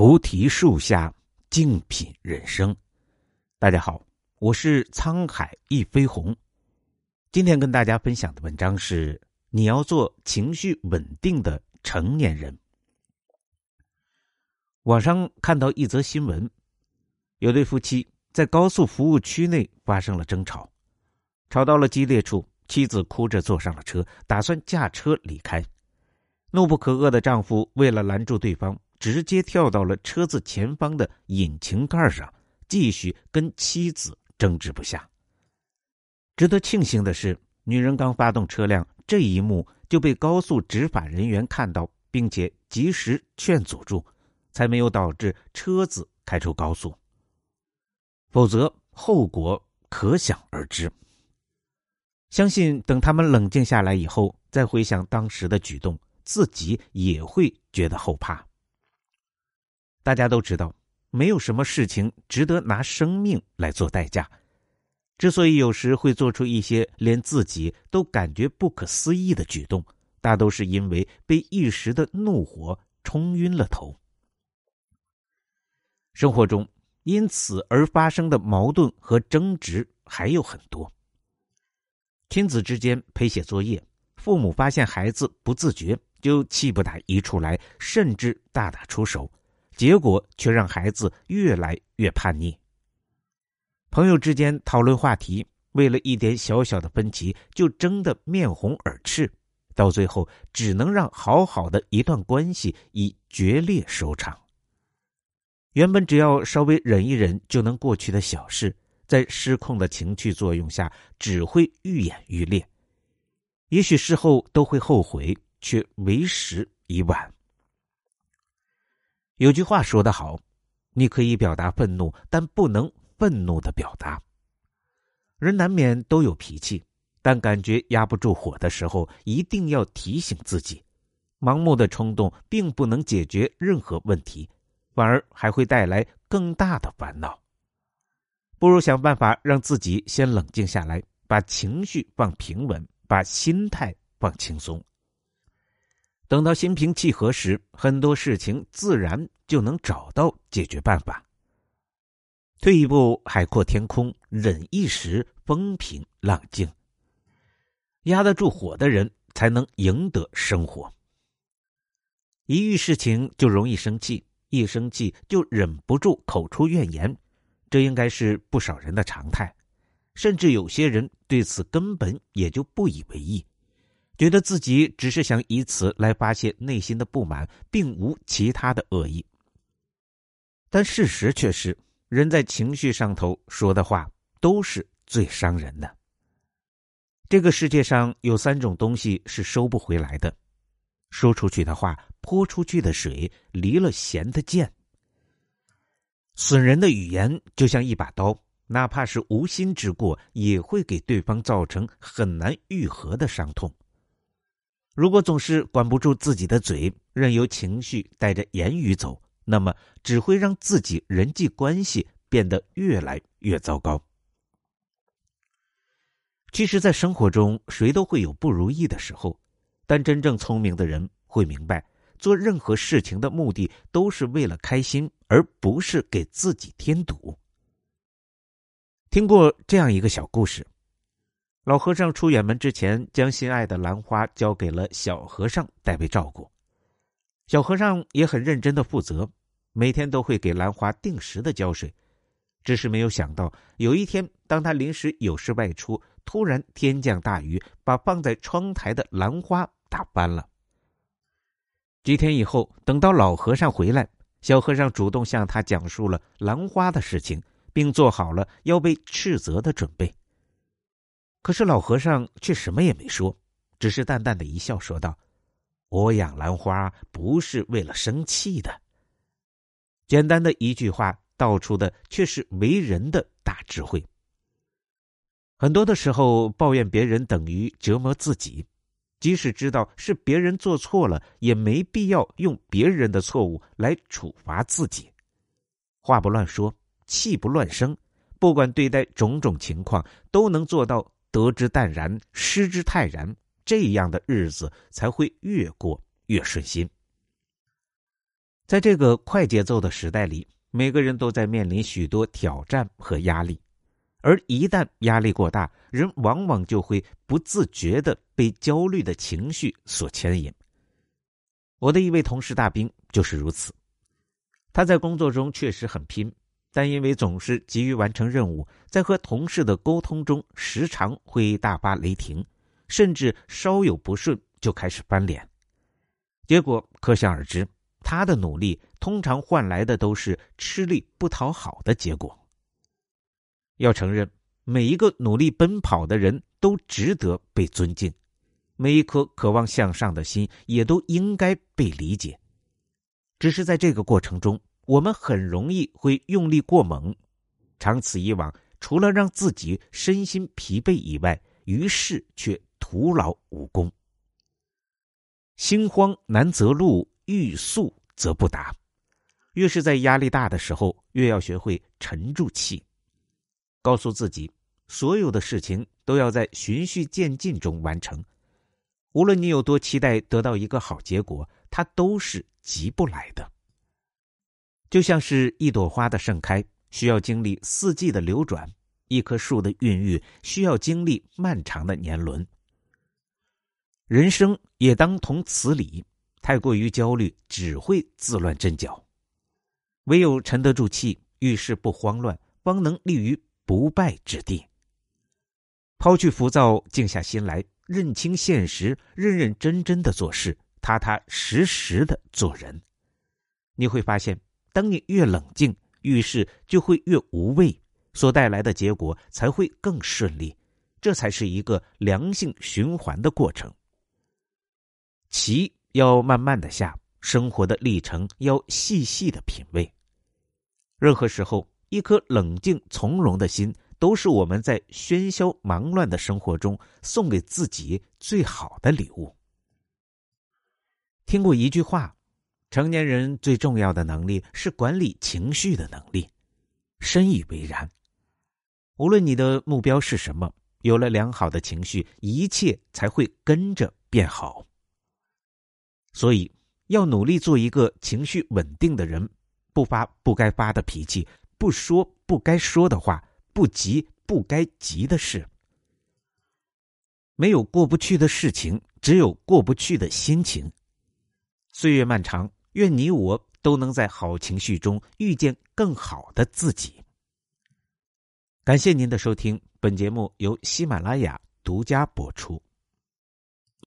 菩提树下，静品人生。大家好，我是沧海一飞鸿。今天跟大家分享的文章是：你要做情绪稳定的成年人。网上看到一则新闻，有对夫妻在高速服务区内发生了争吵，吵到了激烈处，妻子哭着坐上了车，打算驾车离开。怒不可遏的丈夫为了拦住对方。直接跳到了车子前方的引擎盖上，继续跟妻子争执不下。值得庆幸的是，女人刚发动车辆，这一幕就被高速执法人员看到，并且及时劝阻住，才没有导致车子开出高速。否则后果可想而知。相信等他们冷静下来以后，再回想当时的举动，自己也会觉得后怕。大家都知道，没有什么事情值得拿生命来做代价。之所以有时会做出一些连自己都感觉不可思议的举动，大都是因为被一时的怒火冲晕了头。生活中因此而发生的矛盾和争执还有很多。亲子之间陪写作业，父母发现孩子不自觉，就气不打一处来，甚至大打出手。结果却让孩子越来越叛逆。朋友之间讨论话题，为了一点小小的分歧就争得面红耳赤，到最后只能让好好的一段关系以决裂收场。原本只要稍微忍一忍就能过去的小事，在失控的情绪作用下，只会愈演愈烈。也许事后都会后悔，却为时已晚。有句话说得好，你可以表达愤怒，但不能愤怒的表达。人难免都有脾气，但感觉压不住火的时候，一定要提醒自己：盲目的冲动并不能解决任何问题，反而还会带来更大的烦恼。不如想办法让自己先冷静下来，把情绪放平稳，把心态放轻松。等到心平气和时，很多事情自然就能找到解决办法。退一步，海阔天空；忍一时，风平浪静。压得住火的人，才能赢得生活。一遇事情就容易生气，一生气就忍不住口出怨言，这应该是不少人的常态。甚至有些人对此根本也就不以为意。觉得自己只是想以此来发泄内心的不满，并无其他的恶意。但事实却是，人在情绪上头说的话都是最伤人的。这个世界上有三种东西是收不回来的：说出去的话，泼出去的水，离了弦的箭。损人的语言就像一把刀，哪怕是无心之过，也会给对方造成很难愈合的伤痛。如果总是管不住自己的嘴，任由情绪带着言语走，那么只会让自己人际关系变得越来越糟糕。其实，在生活中，谁都会有不如意的时候，但真正聪明的人会明白，做任何事情的目的都是为了开心，而不是给自己添堵。听过这样一个小故事。老和尚出远门之前，将心爱的兰花交给了小和尚代为照顾。小和尚也很认真的负责，每天都会给兰花定时的浇水。只是没有想到，有一天，当他临时有事外出，突然天降大雨，把放在窗台的兰花打翻了。几天以后，等到老和尚回来，小和尚主动向他讲述了兰花的事情，并做好了要被斥责的准备。可是老和尚却什么也没说，只是淡淡的一笑，说道：“我养兰花不是为了生气的。”简单的一句话，道出的却是为人的大智慧。很多的时候，抱怨别人等于折磨自己，即使知道是别人做错了，也没必要用别人的错误来处罚自己。话不乱说，气不乱生，不管对待种种情况，都能做到。得之淡然，失之泰然，这样的日子才会越过越顺心。在这个快节奏的时代里，每个人都在面临许多挑战和压力，而一旦压力过大，人往往就会不自觉的被焦虑的情绪所牵引。我的一位同事大兵就是如此，他在工作中确实很拼，但因为总是急于完成任务，在和同事的沟通中时常会大发雷霆，甚至稍有不顺就开始翻脸，结果可想而知。他的努力通常换来的都是吃力不讨好的结果。要承认，每一个努力奔跑的人都值得被尊敬，每一颗渴望向上的心也都应该被理解。只是在这个过程中，我们很容易会用力过猛，长此以往，除了让自己身心疲惫以外，于是却徒劳无功。心慌难择路。欲速则不达，越是在压力大的时候，越要学会沉住气，告诉自己，所有的事情都要在循序渐进中完成。无论你有多期待得到一个好结果，它都是急不来的。就像是一朵花的盛开，需要经历四季的流转；一棵树的孕育，需要经历漫长的年轮。人生也当同此理。太过于焦虑，只会自乱阵脚。唯有沉得住气，遇事不慌乱，方能立于不败之地。抛去浮躁，静下心来，认清现实，认认真真的做事，踏踏实实的做人。你会发现，当你越冷静，遇事就会越无畏，所带来的结果才会更顺利。这才是一个良性循环的过程。棋。要慢慢的下，生活的历程要细细的品味。任何时候，一颗冷静从容的心，都是我们在喧嚣忙乱的生活中送给自己最好的礼物。听过一句话：，成年人最重要的能力是管理情绪的能力，深以为然。无论你的目标是什么，有了良好的情绪，一切才会跟着变好。所以，要努力做一个情绪稳定的人，不发不该发的脾气，不说不该说的话，不急不该急的事。没有过不去的事情，只有过不去的心情。岁月漫长，愿你我都能在好情绪中遇见更好的自己。感谢您的收听，本节目由喜马拉雅独家播出。